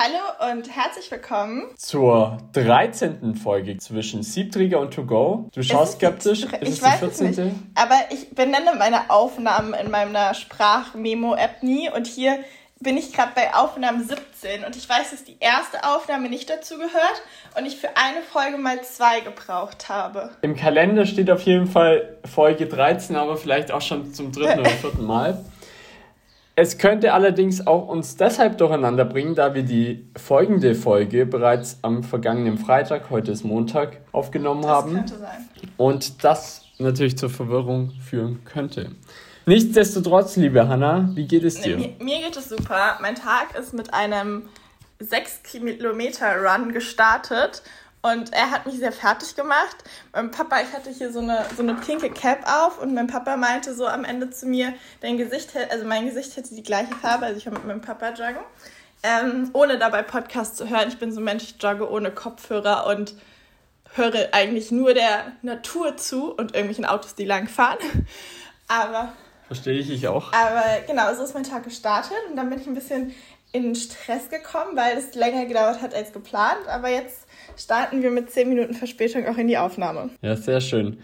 Hallo und herzlich willkommen zur 13. Folge zwischen Siebträger und To Go. Du schaust skeptisch. Ich weiß 14. es nicht. Aber ich benenne meine Aufnahmen in meiner Sprachmemo-App nie und hier bin ich gerade bei Aufnahme 17 und ich weiß, dass die erste Aufnahme nicht dazu gehört und ich für eine Folge mal zwei gebraucht habe. Im Kalender steht auf jeden Fall Folge 13, aber vielleicht auch schon zum dritten oder vierten Mal. Es könnte allerdings auch uns deshalb durcheinander bringen, da wir die folgende Folge bereits am vergangenen Freitag, heute ist Montag, aufgenommen das haben. Könnte sein. Und das natürlich zur Verwirrung führen könnte. Nichtsdestotrotz, liebe Hanna, wie geht es dir? Mir, mir geht es super. Mein Tag ist mit einem 6 Kilometer Run gestartet und er hat mich sehr fertig gemacht. Mein Papa, ich hatte hier so eine, so eine pinke Cap auf und mein Papa meinte so am Ende zu mir, dein Gesicht, also mein Gesicht hätte die gleiche Farbe, also ich war mit meinem Papa joggen. Ähm, ohne dabei Podcast zu hören. Ich bin so ein Mensch, ich jogge ohne Kopfhörer und höre eigentlich nur der Natur zu und irgendwelchen Autos, die langfahren. Aber. Verstehe ich, ich auch. Aber genau, so ist mein Tag gestartet und dann bin ich ein bisschen in Stress gekommen, weil es länger gedauert hat als geplant. Aber jetzt starten wir mit 10 Minuten Verspätung auch in die Aufnahme. Ja, sehr schön.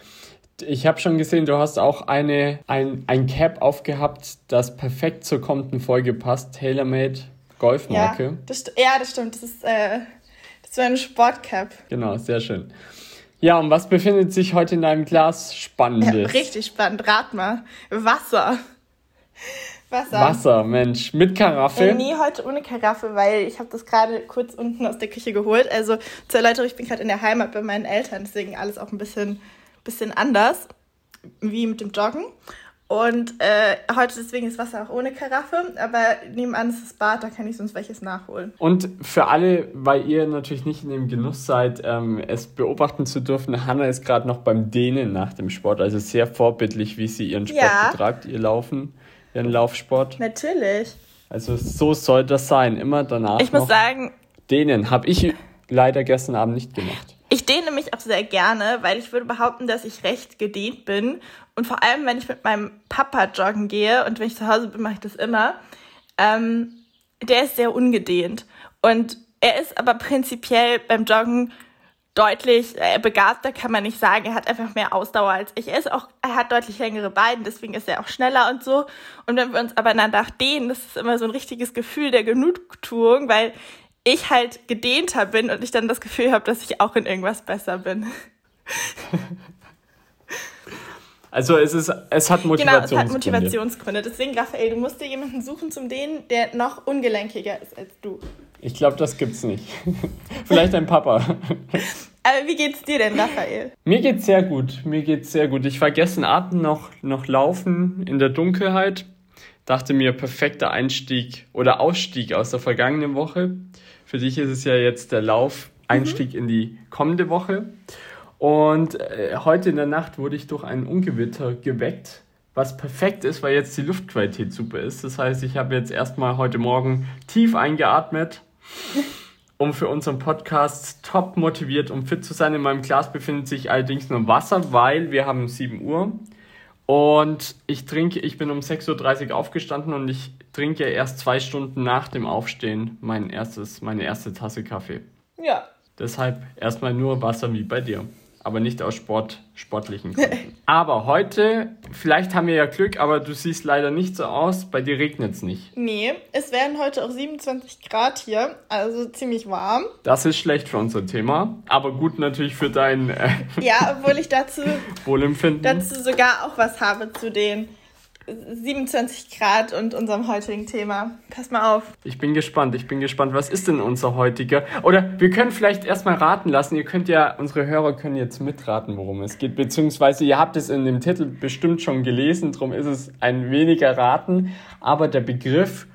Ich habe schon gesehen, du hast auch eine, ein, ein Cap aufgehabt, das perfekt zur kommenden Folge passt. TaylorMade Golfmarke. Ja, das, ja, das stimmt. Das ist, äh, das ist eine Sportcap. Genau, sehr schön. Ja, und was befindet sich heute in deinem Glas Spannendes? Ja, richtig spannend. Rat mal. Wasser. Wasser. Wasser, Mensch. Mit Karaffe? Äh, nee, heute ohne Karaffe, weil ich habe das gerade kurz unten aus der Küche geholt. Also zur Erläuterung, ich bin gerade in der Heimat bei meinen Eltern, deswegen alles auch ein bisschen, bisschen anders, wie mit dem Joggen. Und äh, heute deswegen ist Wasser auch ohne Karaffe, aber nebenan ist das Bad, da kann ich sonst welches nachholen. Und für alle, weil ihr natürlich nicht in dem Genuss seid, ähm, es beobachten zu dürfen, Hanna ist gerade noch beim Dehnen nach dem Sport, also sehr vorbildlich, wie sie ihren Sport ja. betreibt, ihr Laufen ihren Laufsport? Natürlich. Also so soll das sein, immer danach. Ich muss sagen, dehnen habe ich leider gestern Abend nicht gemacht. Ich dehne mich auch sehr gerne, weil ich würde behaupten, dass ich recht gedehnt bin. Und vor allem, wenn ich mit meinem Papa joggen gehe und wenn ich zu Hause bin, mache ich das immer. Ähm, der ist sehr ungedehnt. Und er ist aber prinzipiell beim Joggen deutlich äh, begabter, kann man nicht sagen. Er hat einfach mehr Ausdauer als ich. Er ist auch, er hat deutlich längere Beine, deswegen ist er auch schneller und so. Und wenn wir uns aber danach dehnen, das ist immer so ein richtiges Gefühl der Genugtuung, weil ich halt gedehnter bin und ich dann das Gefühl habe, dass ich auch in irgendwas besser bin. Also es ist, es hat Motivationsgründe. Genau, es hat Motivationsgründe. Deswegen, Raphael, du musst dir jemanden suchen zum Dehnen, der noch ungelenkiger ist als du. Ich glaube, das gibt's nicht. Vielleicht dein Papa. Aber wie geht's dir denn, Raphael? Mir geht's sehr gut. Mir geht's sehr gut. Ich war gestern Abend noch, noch laufen in der Dunkelheit. Dachte mir, perfekter Einstieg oder Ausstieg aus der vergangenen Woche. Für dich ist es ja jetzt der Lauf-Einstieg mhm. in die kommende Woche. Und äh, heute in der Nacht wurde ich durch ein Ungewitter geweckt was perfekt ist, weil jetzt die Luftqualität super ist. Das heißt, ich habe jetzt erstmal heute Morgen tief eingeatmet, um für unseren Podcast top motiviert und fit zu sein. In meinem Glas befindet sich allerdings nur Wasser, weil wir haben 7 Uhr. Und ich trinke, ich bin um 6.30 Uhr aufgestanden und ich trinke erst zwei Stunden nach dem Aufstehen mein erstes, meine erste Tasse Kaffee. Ja. Deshalb erstmal nur Wasser wie bei dir aber nicht aus Sport, sportlichen Gründen. aber heute, vielleicht haben wir ja Glück, aber du siehst leider nicht so aus. Bei dir regnet es nicht. Nee, es werden heute auch 27 Grad hier, also ziemlich warm. Das ist schlecht für unser Thema, aber gut natürlich für dein äh, Ja, obwohl ich dazu Wohlempfinden. dazu sogar auch was habe zu den 27 Grad und unserem heutigen Thema. Pass mal auf. Ich bin gespannt, ich bin gespannt. Was ist denn unser heutiger? Oder wir können vielleicht erstmal raten lassen. Ihr könnt ja, unsere Hörer können jetzt mitraten, worum es geht. Beziehungsweise ihr habt es in dem Titel bestimmt schon gelesen, darum ist es ein weniger Raten. Aber der Begriff,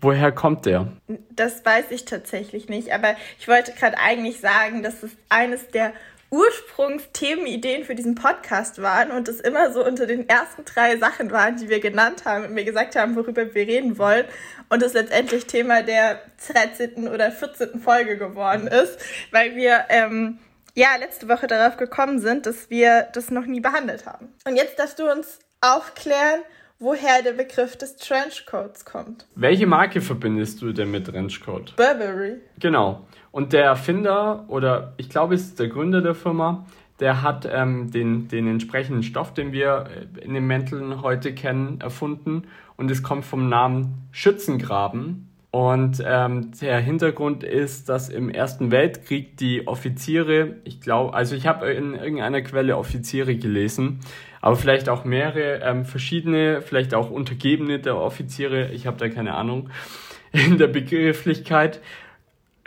woher kommt der? Das weiß ich tatsächlich nicht. Aber ich wollte gerade eigentlich sagen, dass es eines der Ursprungsthemenideen für diesen Podcast waren und es immer so unter den ersten drei Sachen waren, die wir genannt haben und wir gesagt haben, worüber wir reden wollen und es letztendlich Thema der 13. oder 14. Folge geworden ist, weil wir ähm, ja letzte Woche darauf gekommen sind, dass wir das noch nie behandelt haben. Und jetzt darfst du uns aufklären, woher der Begriff des Trenchcoats kommt. Welche Marke verbindest du denn mit Trenchcoat? Burberry. Genau. Und der Erfinder, oder ich glaube, es ist der Gründer der Firma, der hat ähm, den, den entsprechenden Stoff, den wir äh, in den Mänteln heute kennen, erfunden. Und es kommt vom Namen Schützengraben. Und ähm, der Hintergrund ist, dass im Ersten Weltkrieg die Offiziere, ich glaube, also ich habe in irgendeiner Quelle Offiziere gelesen, aber vielleicht auch mehrere ähm, verschiedene, vielleicht auch Untergebene der Offiziere, ich habe da keine Ahnung in der Begrifflichkeit,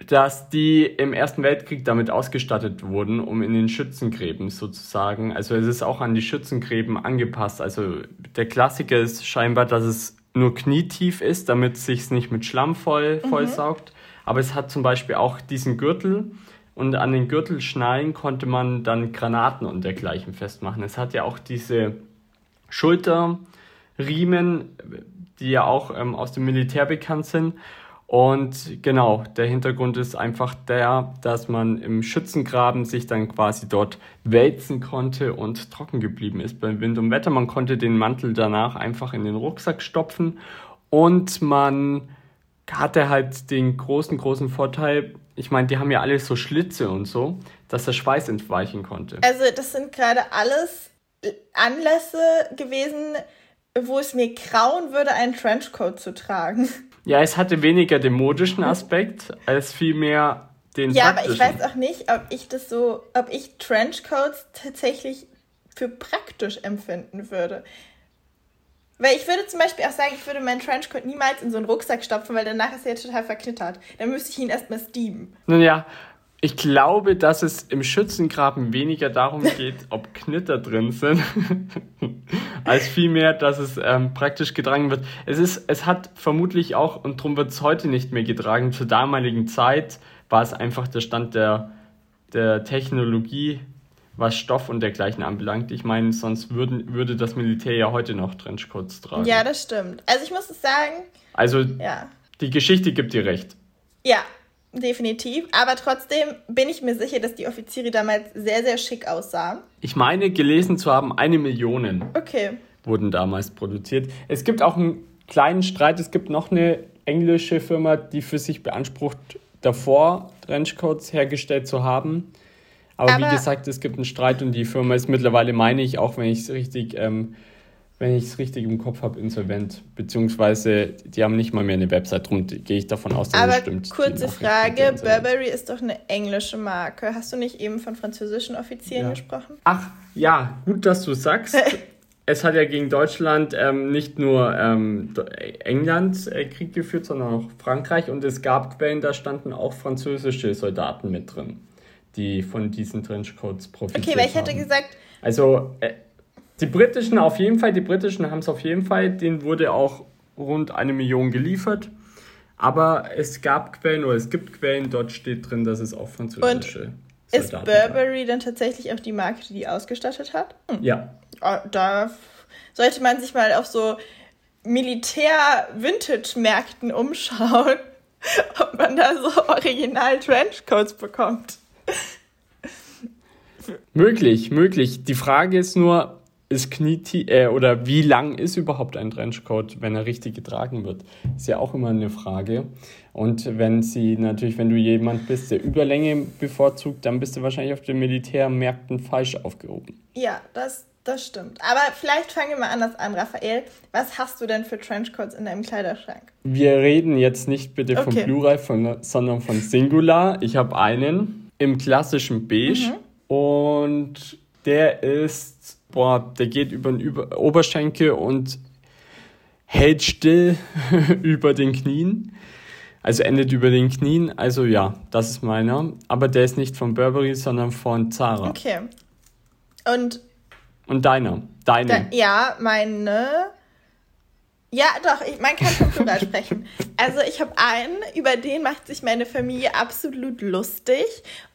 dass die im Ersten Weltkrieg damit ausgestattet wurden, um in den Schützengräben sozusagen, also es ist auch an die Schützengräben angepasst. Also der Klassiker ist scheinbar, dass es nur knietief ist, damit es sich nicht mit Schlamm voll, mhm. vollsaugt. Aber es hat zum Beispiel auch diesen Gürtel und an den Gürtelschnallen konnte man dann Granaten und dergleichen festmachen. Es hat ja auch diese Schulterriemen, die ja auch ähm, aus dem Militär bekannt sind. Und genau, der Hintergrund ist einfach der, dass man im Schützengraben sich dann quasi dort wälzen konnte und trocken geblieben ist bei Wind und Wetter. Man konnte den Mantel danach einfach in den Rucksack stopfen und man hatte halt den großen, großen Vorteil, ich meine, die haben ja alle so Schlitze und so, dass der Schweiß entweichen konnte. Also das sind gerade alles Anlässe gewesen, wo es mir grauen würde, einen Trenchcoat zu tragen. Ja, es hatte weniger den modischen Aspekt als vielmehr den Ja, aber ich weiß auch nicht, ob ich das so, ob ich Trenchcoats tatsächlich für praktisch empfinden würde. Weil ich würde zum Beispiel auch sagen, ich würde meinen Trenchcoat niemals in so einen Rucksack stopfen, weil danach ist er jetzt total verknittert. Dann müsste ich ihn erstmal steamen. Nun ja, ich glaube, dass es im Schützengraben weniger darum geht, ob Knitter drin sind, als vielmehr, dass es ähm, praktisch getragen wird. Es ist, es hat vermutlich auch, und darum wird es heute nicht mehr getragen, zur damaligen Zeit war es einfach der Stand der, der Technologie, was Stoff und dergleichen anbelangt. Ich meine, sonst würden, würde das Militär ja heute noch Trenchcoats tragen. Ja, das stimmt. Also ich muss es sagen. Also ja. die Geschichte gibt dir recht. Ja, definitiv. Aber trotzdem bin ich mir sicher, dass die Offiziere damals sehr, sehr schick aussahen. Ich meine, gelesen zu haben, eine Million okay. wurden damals produziert. Es gibt auch einen kleinen Streit. Es gibt noch eine englische Firma, die für sich beansprucht, davor Trenchcoats hergestellt zu haben. Aber, Aber wie gesagt, es gibt einen Streit und die Firma ist mittlerweile, meine ich, auch wenn ich es richtig ähm, wenn ich es richtig im Kopf habe, insolvent. Beziehungsweise die haben nicht mal mehr eine Website, darum gehe ich davon aus, dass Aber es stimmt. Kurze Frage: Burberry ist doch eine englische Marke. Hast du nicht eben von französischen Offizieren ja. gesprochen? Ach, ja, gut, dass du sagst. es hat ja gegen Deutschland ähm, nicht nur ähm, England äh, Krieg geführt, sondern auch Frankreich. Und es gab Quellen, da standen auch französische Soldaten mit drin, die von diesen Trenchcoats profitiert haben. Okay, weil ich hätte gesagt. Also. Äh, die britischen auf jeden Fall, die britischen haben es auf jeden Fall, denen wurde auch rund eine Million geliefert. Aber es gab Quellen oder es gibt Quellen, dort steht drin, dass es auch französische Und ist Burberry dann tatsächlich auch die Marke, die die ausgestattet hat? Hm. Ja. Ah, da sollte man sich mal auf so Militär-Vintage-Märkten umschauen, ob man da so original Trenchcoats bekommt. Möglich, möglich. Die Frage ist nur, ist Knietief äh, oder wie lang ist überhaupt ein Trenchcoat, wenn er richtig getragen wird? Ist ja auch immer eine Frage. Und wenn sie natürlich, wenn du jemand bist, der Überlänge bevorzugt, dann bist du wahrscheinlich auf den Militärmärkten falsch aufgehoben. Ja, das, das stimmt. Aber vielleicht fangen wir mal anders an, Raphael. Was hast du denn für Trenchcoats in deinem Kleiderschrank? Wir reden jetzt nicht bitte okay. von Plural, von, sondern von Singular. Ich habe einen im klassischen Beige mhm. und der ist boah, der geht über den über Oberschenkel und hält still über den Knien. Also endet über den Knien. Also ja, das ist meiner. Aber der ist nicht von Burberry, sondern von Zara. Okay. Und. Und deiner. Deine. Da, ja, meine ja, doch, ich, man kann schon drüber sprechen. Also ich habe einen, über den macht sich meine Familie absolut lustig.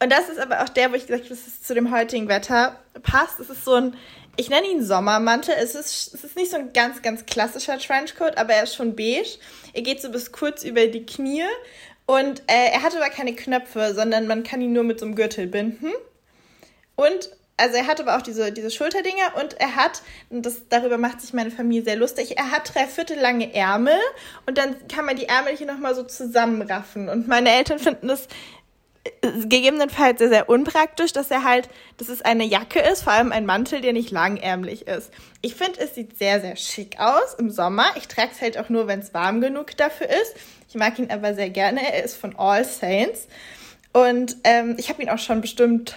Und das ist aber auch der, wo ich gesagt habe, dass es zu dem heutigen Wetter passt. Es ist so ein, ich nenne ihn Sommermantel. Es ist, es ist nicht so ein ganz, ganz klassischer Trenchcoat, aber er ist schon beige. Er geht so bis kurz über die Knie. Und äh, er hat aber keine Knöpfe, sondern man kann ihn nur mit so einem Gürtel binden. Und also er hat aber auch diese, diese Schulterdinger und er hat, und das, darüber macht sich meine Familie sehr lustig, er hat drei Viertel lange Ärmel und dann kann man die Ärmel hier nochmal so zusammenraffen. Und meine Eltern finden das äh, gegebenenfalls sehr, sehr unpraktisch, dass er halt, dass es eine Jacke ist, vor allem ein Mantel, der nicht langärmlich ist. Ich finde, es sieht sehr, sehr schick aus im Sommer. Ich trage es halt auch nur, wenn es warm genug dafür ist. Ich mag ihn aber sehr gerne. Er ist von All Saints. Und ähm, ich habe ihn auch schon bestimmt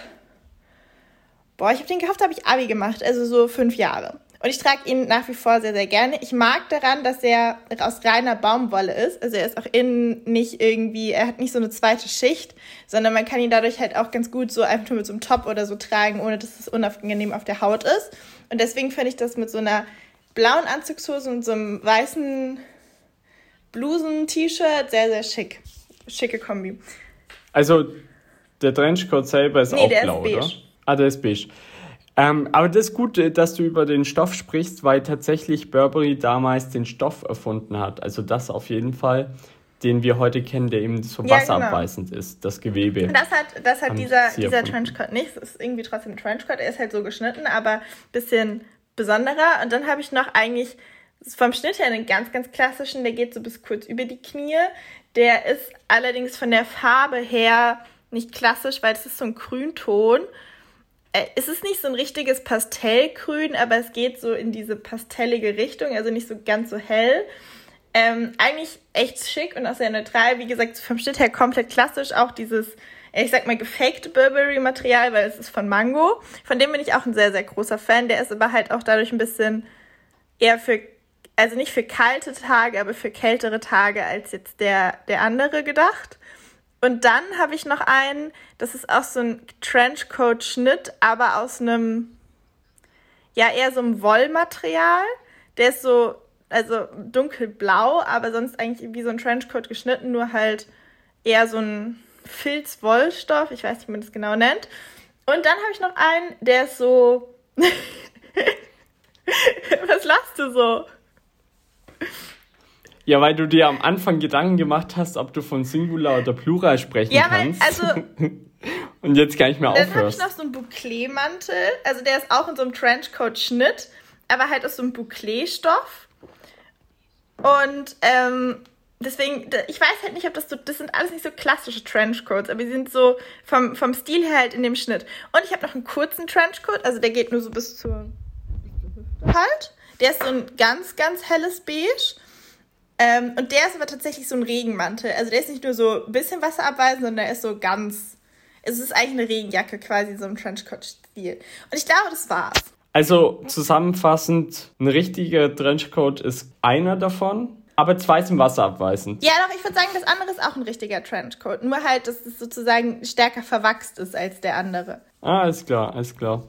Boah, ich habe den gekauft, habe ich Abi gemacht, also so fünf Jahre. Und ich trage ihn nach wie vor sehr, sehr gerne. Ich mag daran, dass er aus reiner Baumwolle ist. Also er ist auch innen nicht irgendwie, er hat nicht so eine zweite Schicht, sondern man kann ihn dadurch halt auch ganz gut so einfach nur mit so einem Top oder so tragen, ohne dass es unangenehm auf der Haut ist. Und deswegen finde ich das mit so einer blauen Anzugshose und so einem weißen Blusen-T-Shirt sehr, sehr schick. Schicke Kombi. Also der Trenchcoat selber ist nee, auch blau, ist oder? Ah, der ist beige. Ähm, aber das ist gut, äh, dass du über den Stoff sprichst, weil tatsächlich Burberry damals den Stoff erfunden hat. Also das auf jeden Fall, den wir heute kennen, der eben so wasserabweisend ja, genau. ist, das Gewebe. Das hat, das hat dieser, dieser Trenchcoat nicht. Es ist irgendwie trotzdem ein Trenchcoat. Er ist halt so geschnitten, aber ein bisschen besonderer. Und dann habe ich noch eigentlich vom Schnitt her einen ganz, ganz klassischen, der geht so bis kurz über die Knie. Der ist allerdings von der Farbe her nicht klassisch, weil es ist so ein Grünton. Äh, es ist nicht so ein richtiges Pastellgrün, aber es geht so in diese pastellige Richtung, also nicht so ganz so hell. Ähm, eigentlich echt schick und auch sehr neutral. Wie gesagt, vom Schnitt her komplett klassisch. Auch dieses, ich sag mal, gefaked Burberry-Material, weil es ist von Mango. Von dem bin ich auch ein sehr, sehr großer Fan. Der ist aber halt auch dadurch ein bisschen eher für, also nicht für kalte Tage, aber für kältere Tage als jetzt der, der andere gedacht. Und dann habe ich noch einen, das ist auch so ein Trenchcoat-Schnitt, aber aus einem, ja, eher so einem Wollmaterial. Der ist so, also dunkelblau, aber sonst eigentlich wie so ein Trenchcoat geschnitten, nur halt eher so ein Filzwollstoff. Ich weiß nicht, wie man das genau nennt. Und dann habe ich noch einen, der ist so. Was lachst du so? Ja, weil du dir am Anfang Gedanken gemacht hast, ob du von Singular oder Plural sprechen ja, kannst. Ja, also. Und jetzt gar nicht mehr aufhörst. Dann habe ich noch so einen Bouclé-Mantel. Also der ist auch in so einem Trenchcoat-Schnitt, aber halt aus so einem Bouclé-Stoff. Und ähm, deswegen, ich weiß halt nicht, ob das so, das sind alles nicht so klassische Trenchcoats, aber die sind so vom, vom Stil her halt in dem Schnitt. Und ich habe noch einen kurzen Trenchcoat, also der geht nur so bis zur halt. Der ist so ein ganz, ganz helles Beige. Ähm, und der ist aber tatsächlich so ein Regenmantel. Also der ist nicht nur so ein bisschen wasserabweisend, sondern der ist so ganz. Es ist eigentlich eine Regenjacke quasi, so im Trenchcoat-Stil. Und ich glaube, das war's. Also zusammenfassend, ein richtiger Trenchcoat ist einer davon, aber zwei sind wasserabweisend. Ja, doch, ich würde sagen, das andere ist auch ein richtiger Trenchcoat. Nur halt, dass es sozusagen stärker verwachst ist als der andere. Ah, ist klar, ist klar.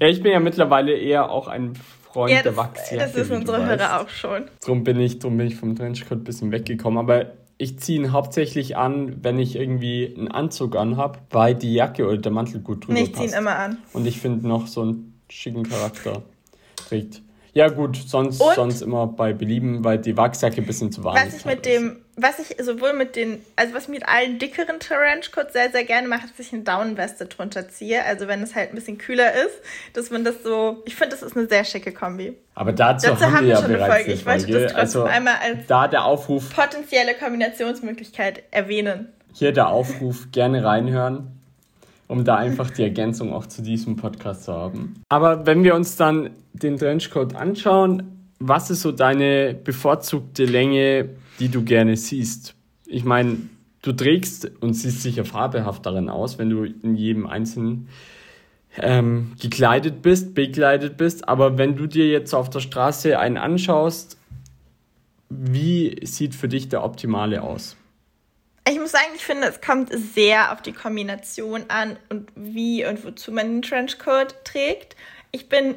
Ja, ich bin ja mittlerweile eher auch ein Freund ja, das, der Wachsjacke. Das ist unsere Hörer auch schon. Drum bin ich, drum bin ich vom Trenchcoat ein bisschen weggekommen. Aber ich ziehe ihn hauptsächlich an, wenn ich irgendwie einen Anzug anhab, weil die Jacke oder der Mantel gut drüber ich passt. Ich ziehe ihn immer an. Und ich finde noch so einen schicken Charakter trägt. Ja, gut, sonst, sonst immer bei Belieben, weil die Wachsjacke ein bisschen zu warm ist. Was ich mit dem, was ich sowohl mit den, also was ich mit allen dickeren Trenchcoats sehr, sehr gerne mache, dass ich eine Downweste drunter ziehe. Also wenn es halt ein bisschen kühler ist, dass man das so, ich finde, das ist eine sehr schicke Kombi. Aber dazu, dazu haben, haben wir ja schon bereits eine Folge. Ich wollte das trotzdem also, einmal als da der Aufruf, potenzielle Kombinationsmöglichkeit erwähnen. Hier der Aufruf, gerne reinhören um da einfach die Ergänzung auch zu diesem Podcast zu haben. Aber wenn wir uns dann den Trenchcoat anschauen, was ist so deine bevorzugte Länge, die du gerne siehst? Ich meine, du trägst und siehst sicher farbehaft darin aus, wenn du in jedem einzelnen ähm, gekleidet bist, bekleidet bist. Aber wenn du dir jetzt auf der Straße einen anschaust, wie sieht für dich der optimale aus? Ich muss sagen, ich finde, es kommt sehr auf die Kombination an und wie und wozu man den Trenchcoat trägt. Ich bin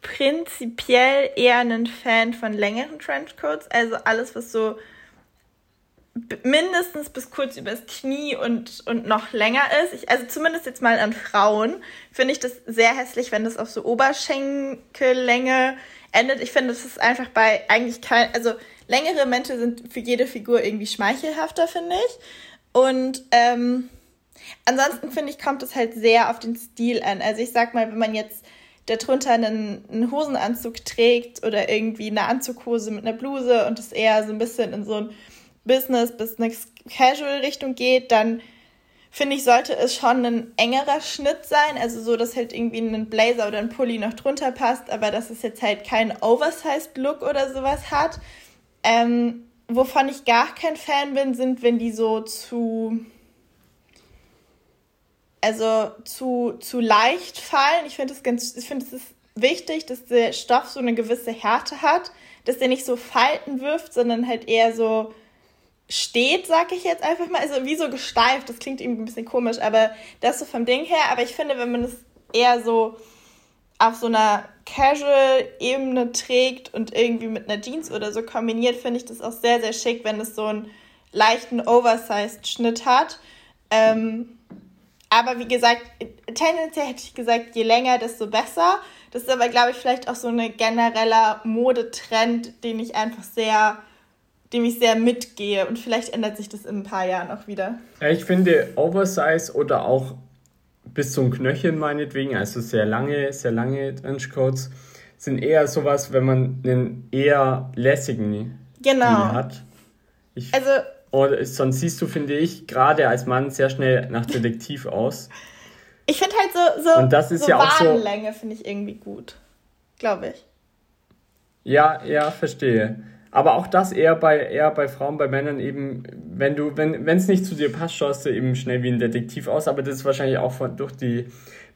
prinzipiell eher ein Fan von längeren Trenchcoats, also alles, was so mindestens bis kurz übers Knie und, und noch länger ist. Ich, also zumindest jetzt mal an Frauen finde ich das sehr hässlich, wenn das auf so Oberschenkellänge endet. Ich finde, das ist einfach bei eigentlich kein, also längere Mäntel sind für jede Figur irgendwie schmeichelhafter, finde ich. Und ähm, Ansonsten finde ich, kommt es halt sehr auf den Stil an. Also ich sag mal, wenn man jetzt darunter einen, einen Hosenanzug trägt oder irgendwie eine Anzughose mit einer Bluse und es eher so ein bisschen in so ein Business, Business Casual Richtung geht, dann finde ich, sollte es schon ein engerer Schnitt sein. Also so, dass halt irgendwie ein Blazer oder ein Pulli noch drunter passt, aber dass es jetzt halt keinen Oversized Look oder sowas hat. Ähm, wovon ich gar kein Fan bin, sind, wenn die so zu also zu, zu leicht fallen. Ich finde es ganz, wichtig, dass der Stoff so eine gewisse Härte hat, dass der nicht so Falten wirft, sondern halt eher so steht, sag ich jetzt einfach mal. Also wie so gesteift, das klingt irgendwie ein bisschen komisch, aber das so vom Ding her. Aber ich finde, wenn man es eher so auf so einer Casual-Ebene trägt und irgendwie mit einer Jeans oder so kombiniert, finde ich das auch sehr, sehr schick, wenn es so einen leichten Oversized-Schnitt hat. Ähm, aber wie gesagt, tendenziell hätte ich gesagt, je länger, desto besser. Das ist aber, glaube ich, vielleicht auch so ein genereller Modetrend, den ich einfach sehr, dem ich sehr mitgehe. Und vielleicht ändert sich das in ein paar Jahren auch wieder. Ich finde Oversize oder auch bis zum Knöchel meinetwegen, also sehr lange, sehr lange Trenchcoats, sind eher sowas, wenn man einen eher lässigen genau. hat. Ich, also und sonst siehst du, finde ich, gerade als Mann sehr schnell nach Detektiv aus. Ich finde halt so, so, und das ist so ja auch so, finde ich irgendwie gut. Glaube ich. Ja, ja, verstehe. Aber auch das eher bei, eher bei Frauen, bei Männern eben, wenn du, wenn es nicht zu dir passt, schaust du eben schnell wie ein Detektiv aus, aber das ist wahrscheinlich auch von, durch die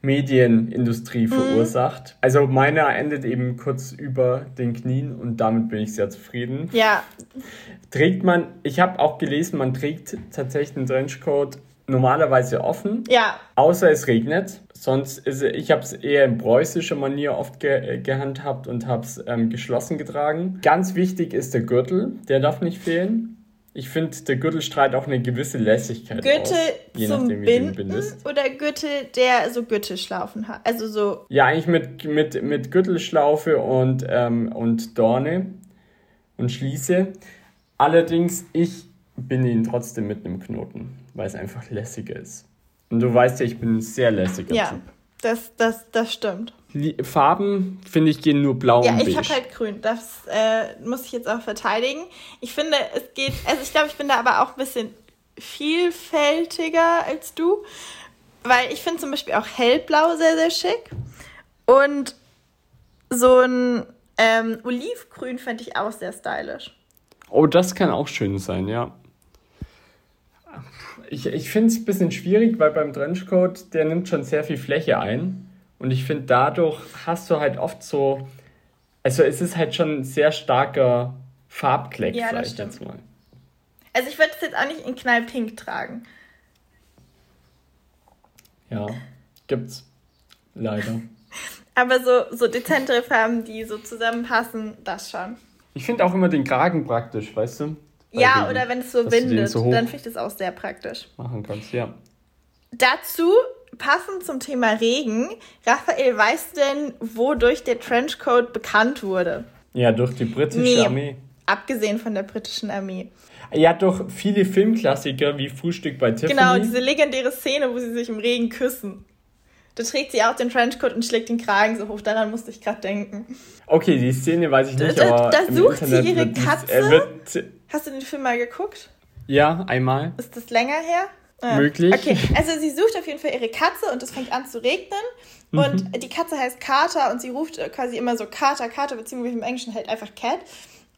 Medienindustrie mhm. verursacht. Also meiner endet eben kurz über den Knien und damit bin ich sehr zufrieden. Ja. Trägt man, ich habe auch gelesen, man trägt tatsächlich einen Trenchcoat normalerweise offen. Ja. Außer es regnet. Sonst ist ich habe es eher in preußischer Manier oft ge äh, gehandhabt und habe es ähm, geschlossen getragen. Ganz wichtig ist der Gürtel, der darf nicht fehlen. Ich finde, der Gürtel strahlt auch eine gewisse Lässigkeit Gürtel aus, je zum nachdem, wie Binden oder Gürtel, der so Gürtelschlaufen hat? Also so. Ja, eigentlich mit, mit, mit Gürtelschlaufe und, ähm, und Dorne und Schließe. Allerdings, ich bin ihn trotzdem mit einem Knoten, weil es einfach lässiger ist. Und du weißt ja, ich bin ein sehr lässiger ja, Typ. Ja, das, das, das stimmt. Farben, finde ich, gehen nur blau ja, und beige. Ja, ich habe halt grün. Das äh, muss ich jetzt auch verteidigen. Ich finde, es geht, also ich glaube, ich bin da aber auch ein bisschen vielfältiger als du, weil ich finde zum Beispiel auch hellblau sehr, sehr schick. Und so ein ähm, Olivgrün fände ich auch sehr stylisch. Oh, das kann auch schön sein, ja. Ich, ich finde es ein bisschen schwierig, weil beim Trenchcoat, der nimmt schon sehr viel Fläche ein. Und ich finde, dadurch hast du halt oft so, also es ist halt schon ein sehr starker Farbkleck, ja, das stimmt. jetzt mal. Also ich würde es jetzt auch nicht in knallpink tragen. Ja, gibt's. Leider. Aber so, so dezentere Farben, die so zusammenpassen, das schon. Ich finde auch immer den Kragen praktisch, weißt du? Ja, den, oder wenn es so windet, so dann finde ich das auch sehr praktisch. Machen kannst, ja. Dazu passend zum Thema Regen, Raphael, weißt du denn, wodurch der Trenchcoat bekannt wurde? Ja, durch die britische nee, Armee. Abgesehen von der britischen Armee. Ja, durch viele Filmklassiker wie Frühstück bei Tiffany. Genau, diese legendäre Szene, wo sie sich im Regen küssen. Da trägt sie auch den Trenchcoat und schlägt den Kragen so hoch. Daran musste ich gerade denken. Okay, die Szene weiß ich nicht, da, aber Da sucht Internet sie ihre Katze. Dies, Hast du den Film mal geguckt? Ja, einmal. Ist das länger her? Ja. Möglich. Okay, also sie sucht auf jeden Fall ihre Katze und es fängt an zu regnen. Mhm. Und die Katze heißt Carter und sie ruft quasi immer so Carter, Carter, beziehungsweise im Englischen halt einfach Cat.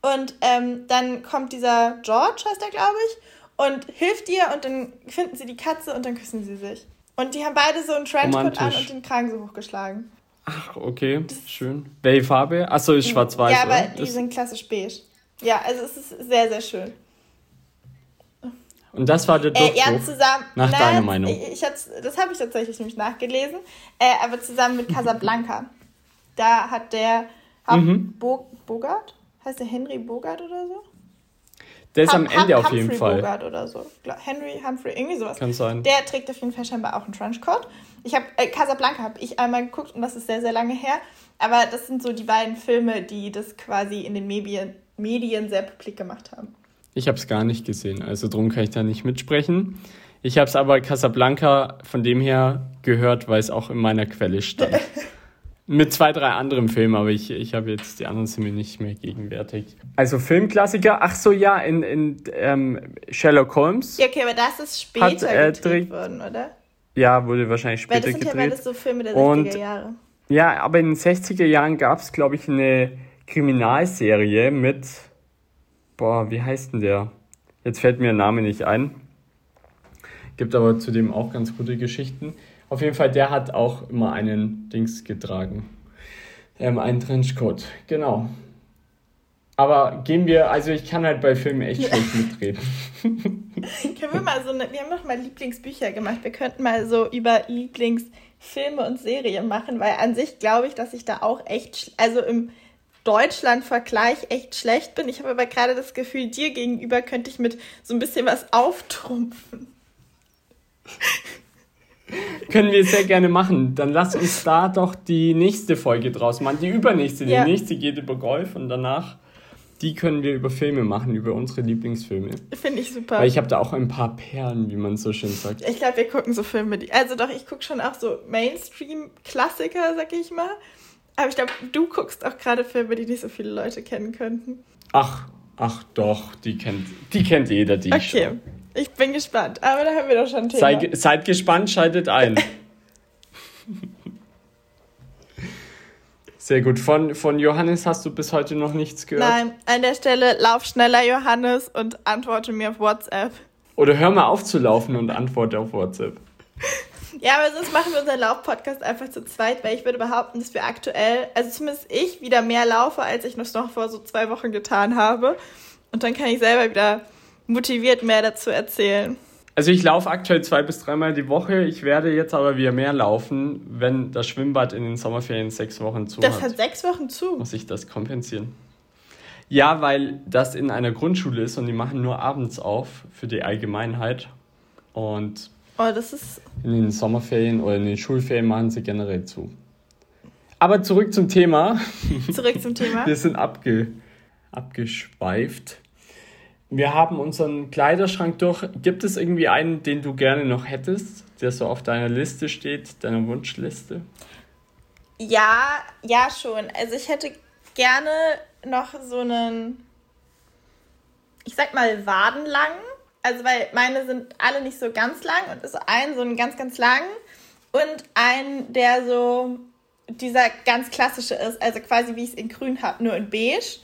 Und ähm, dann kommt dieser George, heißt er, glaube ich, und hilft ihr und dann finden sie die Katze und dann küssen sie sich. Und die haben beide so einen Trenchcoat an und den Kragen so hochgeschlagen. Ach, okay, das schön. Welche Farbe? Achso, ist schwarz-weiß. Ja, aber die das sind klassisch beige. Ja, also es ist sehr, sehr schön. Und das war der Durchbruch, äh, ja, zusammen, nach na, deiner Meinung. Ich, ich das habe ich tatsächlich nämlich nachgelesen, äh, aber zusammen mit Casablanca. da hat der Hum mhm. Bo Bogart, heißt der Henry Bogart oder so? Der ist hum, am Ende hum, auf jeden Fall. Bogart oder so. Henry Humphrey, irgendwie sowas. Kann sein. Der trägt auf jeden Fall scheinbar auch einen Trenchcoat. Ich habe äh, Casablanca habe ich einmal geguckt und das ist sehr, sehr lange her. Aber das sind so die beiden Filme, die das quasi in den Medien, Medien sehr publik gemacht haben. Ich habe es gar nicht gesehen, also darum kann ich da nicht mitsprechen. Ich habe es aber Casablanca von dem her gehört, weil es auch in meiner Quelle stand. Mit zwei, drei anderen Filmen, aber ich, ich habe jetzt die anderen sind mir nicht mehr gegenwärtig. Also Filmklassiker, ach so, ja, in, in ähm, Sherlock Holmes. Ja, okay, aber das ist später hat, äh, gedreht worden, oder? Ja, wurde wahrscheinlich später weil das sind gedreht. Ja, das so Filme der 60er Jahre. Ja, aber in den 60er Jahren gab es, glaube ich, eine Kriminalserie mit, boah, wie heißt denn der? Jetzt fällt mir der Name nicht ein. Gibt aber zudem auch ganz gute Geschichten. Auf jeden Fall, der hat auch immer einen Dings getragen. Ähm, einen Trenchcoat, genau. Aber gehen wir, also ich kann halt bei Filmen echt schlecht mitreden. Können wir mal so eine, wir haben noch mal Lieblingsbücher gemacht. Wir könnten mal so über Lieblingsfilme und Serien machen, weil an sich glaube ich, dass ich da auch echt, also im Deutschland-Vergleich echt schlecht bin. Ich habe aber gerade das Gefühl, dir gegenüber könnte ich mit so ein bisschen was auftrumpfen. Können wir sehr gerne machen. Dann lass uns da doch die nächste Folge draus machen. Die übernächste. Die ja. nächste geht über Golf und danach, die können wir über Filme machen, über unsere Lieblingsfilme. Finde ich super. Weil ich habe da auch ein paar Perlen, wie man so schön sagt. Ich glaube, wir gucken so Filme. Die, also doch, ich gucke schon auch so Mainstream-Klassiker, sag ich mal. Aber ich glaube, du guckst auch gerade Filme, die nicht so viele Leute kennen könnten. Ach, ach doch, die kennt, die kennt jeder, die Okay, schon. ich bin gespannt. Aber da haben wir doch schon ein Thema. Sei, seid gespannt, schaltet ein. Sehr gut. Von, von Johannes hast du bis heute noch nichts gehört? Nein, an der Stelle lauf schneller, Johannes, und antworte mir auf WhatsApp. Oder hör mal auf zu laufen und antworte auf WhatsApp. Ja, aber sonst machen wir unseren Laufpodcast einfach zu zweit, weil ich würde behaupten, dass wir aktuell, also zumindest ich, wieder mehr laufe, als ich noch vor so zwei Wochen getan habe. Und dann kann ich selber wieder motiviert mehr dazu erzählen. Also ich laufe aktuell zwei bis dreimal die Woche. Ich werde jetzt aber wieder mehr laufen, wenn das Schwimmbad in den Sommerferien sechs Wochen zu das hat. Das hat sechs Wochen zu. Muss ich das kompensieren? Ja, weil das in einer Grundschule ist und die machen nur abends auf für die Allgemeinheit. Und Oh, das ist. In den Sommerferien oder in den Schulferien machen sie generell zu. Aber zurück zum Thema. Zurück zum Thema. Wir sind abge, abgeschweift. Wir haben unseren Kleiderschrank durch. Gibt es irgendwie einen, den du gerne noch hättest, der so auf deiner Liste steht, deiner Wunschliste? Ja, ja schon. Also ich hätte gerne noch so einen, ich sag mal, wadenlangen also weil meine sind alle nicht so ganz lang und ist ein so einen ganz, ganz lang und ein, der so dieser ganz klassische ist, also quasi wie ich es in grün habe, nur in beige.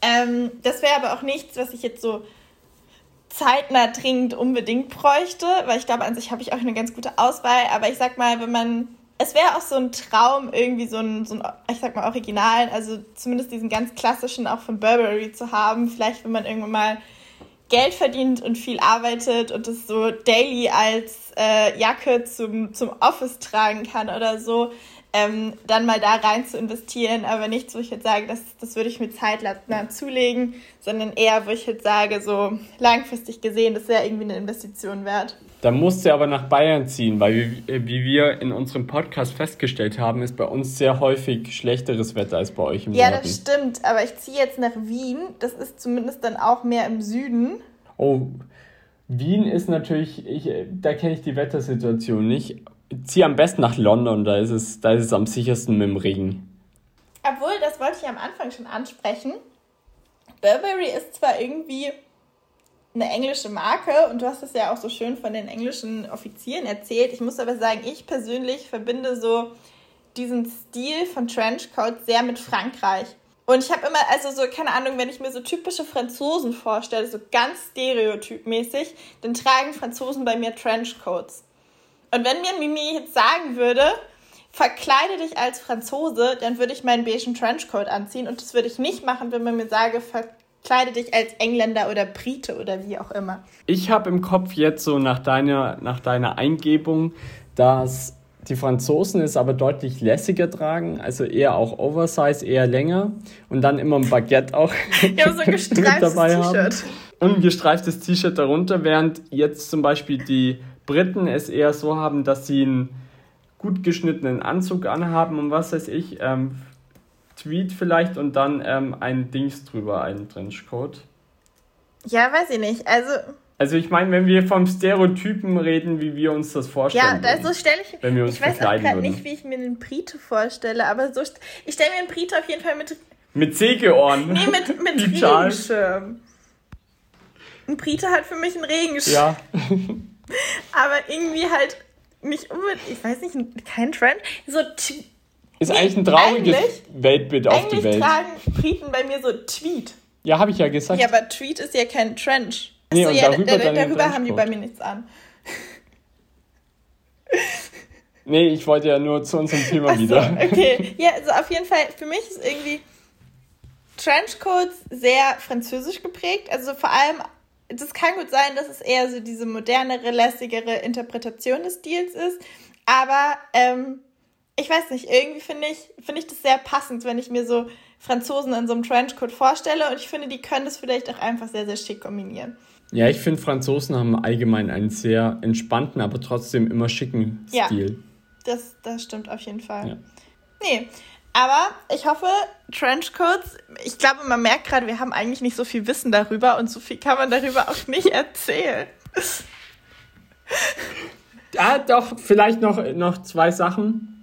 Ähm, das wäre aber auch nichts, was ich jetzt so zeitnah dringend unbedingt bräuchte, weil ich glaube, an sich habe ich auch eine ganz gute Auswahl. Aber ich sag mal, wenn man, es wäre auch so ein Traum, irgendwie so ein, so ein, ich sag mal, Original, also zumindest diesen ganz klassischen auch von Burberry zu haben. Vielleicht, wenn man irgendwann mal Geld verdient und viel arbeitet und es so daily als äh, Jacke zum, zum Office tragen kann oder so, ähm, dann mal da rein zu investieren, aber nichts, wo ich jetzt sage, das, das würde ich mir zeitnah zulegen, sondern eher, wo ich jetzt sage, so langfristig gesehen, das wäre irgendwie eine Investition wert. Da musst du aber nach Bayern ziehen, weil wie, wie wir in unserem Podcast festgestellt haben, ist bei uns sehr häufig schlechteres Wetter als bei euch im ja, Norden. Ja, das stimmt, aber ich ziehe jetzt nach Wien, das ist zumindest dann auch mehr im Süden. Oh, Wien ist natürlich, ich, da kenne ich die Wettersituation nicht zieh am besten nach London, da ist es, da ist es am sichersten mit dem Regen. Obwohl, das wollte ich am Anfang schon ansprechen. Burberry ist zwar irgendwie eine englische Marke und du hast es ja auch so schön von den englischen Offizieren erzählt. Ich muss aber sagen, ich persönlich verbinde so diesen Stil von Trenchcoats sehr mit Frankreich. Und ich habe immer, also so, keine Ahnung, wenn ich mir so typische Franzosen vorstelle, so ganz stereotypmäßig, dann tragen Franzosen bei mir Trenchcoats. Und wenn mir Mimi jetzt sagen würde, verkleide dich als Franzose, dann würde ich meinen beigen Trenchcoat anziehen. Und das würde ich nicht machen, wenn man mir sage, verkleide dich als Engländer oder Brite oder wie auch immer. Ich habe im Kopf jetzt so nach deiner, nach deiner Eingebung, dass die Franzosen es aber deutlich lässiger tragen, also eher auch Oversize, eher länger und dann immer ein Baguette auch ja, so ein gestreiftes T-Shirt. Und ein gestreiftes T-Shirt darunter, während jetzt zum Beispiel die Briten es eher so haben, dass sie einen gut geschnittenen Anzug anhaben und was weiß ich, ähm, Tweet vielleicht und dann ähm, ein Dings drüber, einen Trenchcoat. Ja, weiß ich nicht. Also, Also ich meine, wenn wir vom Stereotypen reden, wie wir uns das vorstellen. Ja, da so stelle ich, wenn wir uns ich weiß auch gerade nicht, wie ich mir den Brite vorstelle, aber so ich stelle mir den Brite auf jeden Fall mit mit Segeohren. Nee, mit, mit Regenschirm. Ein Brite hat für mich einen Regenschirm. Ja. aber irgendwie halt nicht unbedingt, ich weiß nicht, kein Trend. So ist eigentlich ein trauriges eigentlich, Weltbild auf die Welt. tragen Briten bei mir so Tweet. Ja, habe ich ja gesagt. Ja, aber Tweet ist ja kein Trench. Nee, Achso, ja, darüber, da, darüber haben die bei mir nichts an. nee, ich wollte ja nur zu unserem Thema Achso, wieder. okay, ja, also auf jeden Fall, für mich ist irgendwie Trenchcoats sehr französisch geprägt. Also vor allem, das kann gut sein, dass es eher so diese modernere, lässigere Interpretation des Stils ist. Aber ähm, ich weiß nicht, irgendwie finde ich, find ich das sehr passend, wenn ich mir so Franzosen in so einem Trenchcoat vorstelle. Und ich finde, die können das vielleicht auch einfach sehr, sehr schick kombinieren. Ja, ich finde, Franzosen haben allgemein einen sehr entspannten, aber trotzdem immer schicken Stil. Ja, das, das stimmt auf jeden Fall. Ja. Nee, aber ich hoffe, Trenchcoats, ich glaube, man merkt gerade, wir haben eigentlich nicht so viel Wissen darüber und so viel kann man darüber auch nicht erzählen. Ah, doch, vielleicht noch, noch zwei Sachen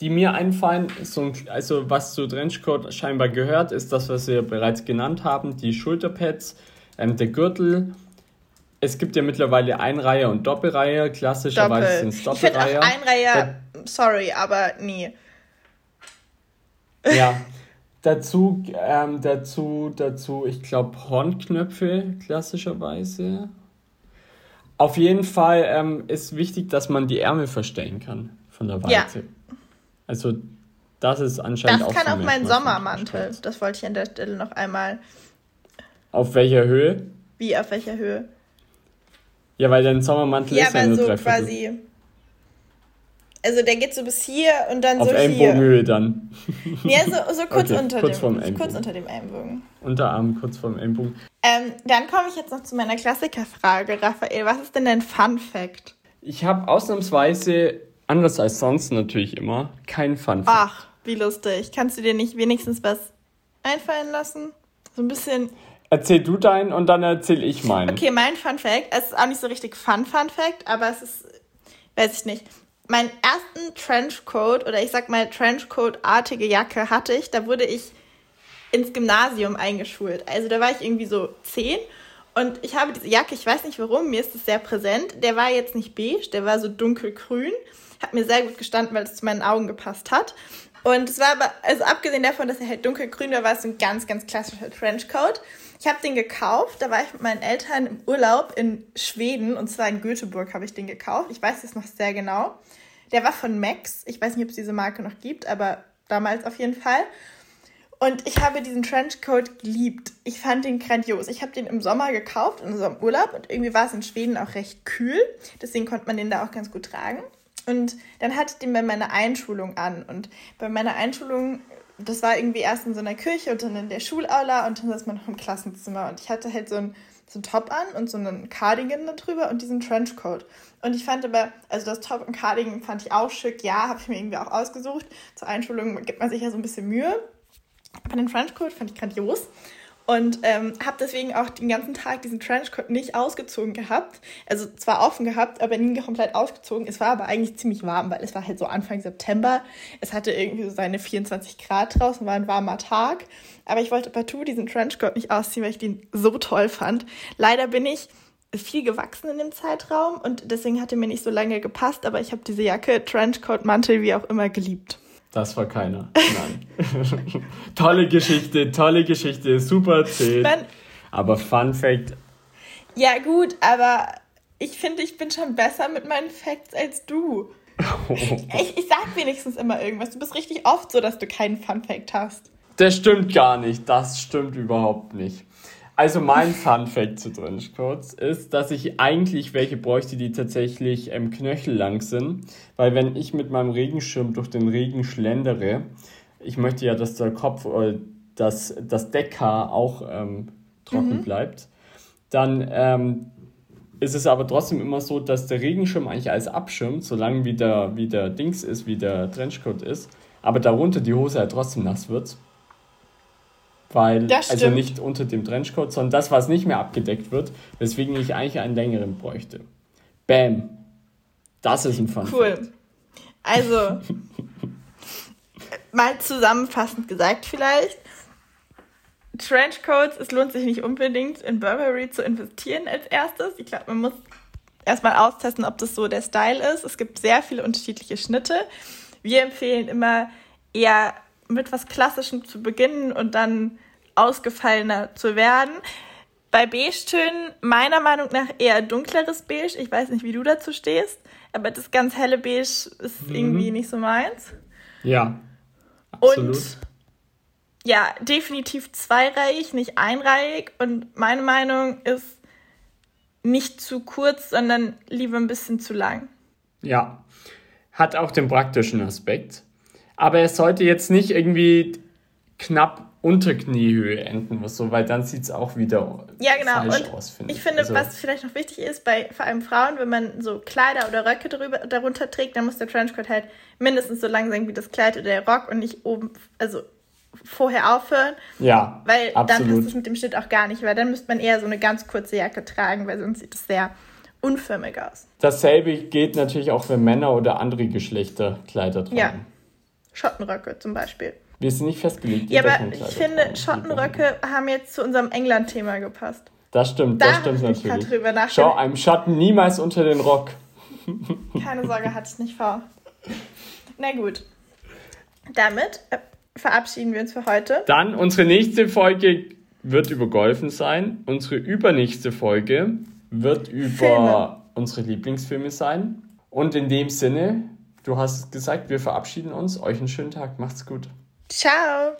die mir einfallen, so, also was zu Trenchcoat scheinbar gehört, ist das, was wir bereits genannt haben, die Schulterpads, ähm, der Gürtel. Es gibt ja mittlerweile Einreihe und Doppelreihe. Klassischerweise sind es Doppelreihe. Ich Einreihe, sorry, aber nie. Ja, dazu, ähm, dazu, dazu, ich glaube, Hornknöpfe klassischerweise. Auf jeden Fall ähm, ist wichtig, dass man die Ärmel verstellen kann von der Weite. Ja. Also das ist anscheinend das auch. Das kann auch mein Sommermantel. Das wollte ich an der Stelle noch einmal. Auf welcher Höhe? Wie auf welcher Höhe? Ja, weil dein Sommermantel ja, ist ja nur so quasi. Also der geht so bis hier und dann auf so Ellenbogenhöhe dann. Ja, so, so kurz, okay, unter kurz, dem, kurz unter dem Ellenbogen. Unterarm kurz vorm Ellenbogen. Ähm, dann komme ich jetzt noch zu meiner Klassikerfrage, Raphael. Was ist denn dein Fun Fact? Ich habe ausnahmsweise anders als sonst natürlich immer, kein Fun Fact. Ach, wie lustig. Kannst du dir nicht wenigstens was einfallen lassen? So ein bisschen. Erzähl du deinen und dann erzähl ich meinen. Okay, mein Fun Fact, es ist auch nicht so richtig Fun Fun Fact, aber es ist, weiß ich nicht. Meinen ersten Trenchcoat oder ich sag mal Trenchcoat-artige Jacke hatte ich, da wurde ich ins Gymnasium eingeschult. Also da war ich irgendwie so zehn und ich habe diese Jacke, ich weiß nicht warum, mir ist es sehr präsent. Der war jetzt nicht beige, der war so dunkelgrün. Hat mir sehr gut gestanden, weil es zu meinen Augen gepasst hat. Und es war aber, also abgesehen davon, dass er halt dunkelgrün war, war es ein ganz, ganz klassischer Trenchcoat. Ich habe den gekauft, da war ich mit meinen Eltern im Urlaub in Schweden und zwar in Göteborg habe ich den gekauft. Ich weiß es noch sehr genau. Der war von Max. Ich weiß nicht, ob es diese Marke noch gibt, aber damals auf jeden Fall. Und ich habe diesen Trenchcoat geliebt. Ich fand den grandios. Ich habe den im Sommer gekauft, in unserem Urlaub. Und irgendwie war es in Schweden auch recht kühl. Deswegen konnte man den da auch ganz gut tragen. Und dann hatte ich den bei meiner Einschulung an. Und bei meiner Einschulung, das war irgendwie erst in so einer Kirche und dann in der Schulaula und dann saß man noch im Klassenzimmer. Und ich hatte halt so ein, so ein Top an und so einen Cardigan da drüber und diesen Trenchcoat. Und ich fand aber, also das Top und Cardigan fand ich auch schick. Ja, habe ich mir irgendwie auch ausgesucht. Zur Einschulung gibt man sich ja so ein bisschen Mühe. Aber den Trenchcoat fand ich grandios. Und ähm, habe deswegen auch den ganzen Tag diesen Trenchcoat nicht ausgezogen gehabt. Also zwar offen gehabt, aber nie komplett ausgezogen. Es war aber eigentlich ziemlich warm, weil es war halt so Anfang September. Es hatte irgendwie so seine 24 Grad draußen, war ein warmer Tag. Aber ich wollte partout diesen Trenchcoat nicht ausziehen, weil ich den so toll fand. Leider bin ich viel gewachsen in dem Zeitraum und deswegen hat er mir nicht so lange gepasst, aber ich habe diese Jacke, Trenchcoat, Mantel, wie auch immer geliebt. Das war keiner. Nein. tolle Geschichte, tolle Geschichte, super erzählt. aber Fun Fact. Ja, gut, aber ich finde, ich bin schon besser mit meinen Facts als du. ich, ich sag wenigstens immer irgendwas. Du bist richtig oft so, dass du keinen Fun Fact hast. Das stimmt gar nicht. Das stimmt überhaupt nicht. Also mein Fun Fact zu Trenchcoats ist, dass ich eigentlich welche bräuchte, die tatsächlich ähm, knöchellang sind. Weil wenn ich mit meinem Regenschirm durch den Regen schlendere, ich möchte ja, dass der Kopf oder das, das Deckhaar auch ähm, trocken mhm. bleibt, dann ähm, ist es aber trotzdem immer so, dass der Regenschirm eigentlich alles abschirmt, solange wie der, wie der Dings ist, wie der Trenchcoat ist, aber darunter die Hose halt trotzdem nass wird weil Das also nicht unter dem Trenchcoat, sondern das, was nicht mehr abgedeckt wird, weswegen ich eigentlich einen längeren bräuchte. Bam. Das ist ein Fun Fact. Cool. Also, mal zusammenfassend gesagt vielleicht. Trenchcoats, es lohnt sich nicht unbedingt in Burberry zu investieren als erstes. Ich glaube, man muss erstmal austesten, ob das so der Style ist. Es gibt sehr viele unterschiedliche Schnitte. Wir empfehlen immer eher mit was Klassischem zu beginnen und dann ausgefallener zu werden. Bei Beige-Tönen meiner Meinung nach eher dunkleres Beige. Ich weiß nicht, wie du dazu stehst, aber das ganz helle Beige ist irgendwie nicht so meins. Ja. Absolut. Und ja, definitiv zweireihig, nicht einreihig. Und meine Meinung ist nicht zu kurz, sondern lieber ein bisschen zu lang. Ja, hat auch den praktischen Aspekt. Aber es sollte jetzt nicht irgendwie knapp unter Kniehöhe enden, was so, weil dann sieht es auch wieder Ja, genau. falsch Und aus, finde ich ich. finde, Also, was vielleicht noch wichtig ist, bei vor allem Frauen, wenn man so Kleider oder Röcke drüber, darunter trägt, dann muss der Trenchcoat halt mindestens so lang sein wie das Kleid oder der Rock und nicht oben, also vorher aufhören, ja, weil dann passt absolut. es mit dem Schnitt auch gar nicht, weil dann müsste man eher so eine ganz kurze Jacke tragen, weil sonst sieht es sehr unförmig aus. Dasselbe geht natürlich auch für Männer oder andere Geschlechter Kleider tragen. Ja. Schottenröcke zum Beispiel. Wir sind nicht festgelegt. Ja, aber ich finde. Schottenröcke haben jetzt zu unserem England-Thema gepasst. Das stimmt, Da das stimmt natürlich. drüber. Schau einem Schatten niemals unter den Rock. Keine Sorge, hatte ich nicht vor. Na gut. Damit äh, verabschieden wir uns für heute. Dann unsere nächste Folge wird über Golfen sein. Unsere übernächste Folge wird über Filme. unsere Lieblingsfilme sein. Und in dem Sinne, du hast es gesagt, wir verabschieden uns. Euch einen schönen Tag. Macht's gut. Ciao.